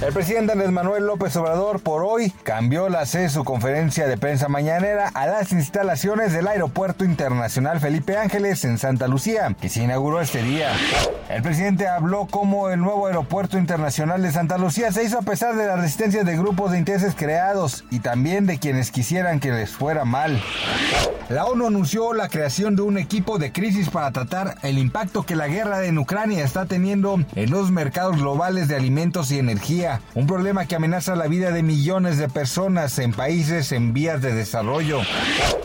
El presidente Andrés Manuel López Obrador por hoy cambió la sede de su conferencia de prensa mañanera a las instalaciones del Aeropuerto Internacional Felipe Ángeles en Santa Lucía, que se inauguró este día. El presidente habló como el nuevo Aeropuerto Internacional de Santa Lucía se hizo a pesar de la resistencia de grupos de intereses creados y también de quienes quisieran que les fuera mal. La ONU anunció la creación de un equipo de crisis para tratar el impacto que la guerra en Ucrania está teniendo en los mercados globales de alimentos y energía un problema que amenaza la vida de millones de personas en países en vías de desarrollo.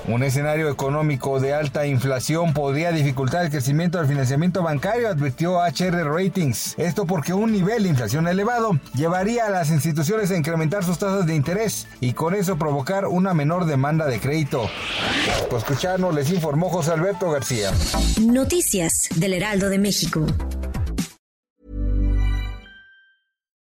Un escenario económico de alta inflación podría dificultar el crecimiento del financiamiento bancario, advirtió HR Ratings. Esto porque un nivel de inflación elevado llevaría a las instituciones a incrementar sus tasas de interés y con eso provocar una menor demanda de crédito. Pues escucharnos les informó José Alberto García. Noticias del Heraldo de México.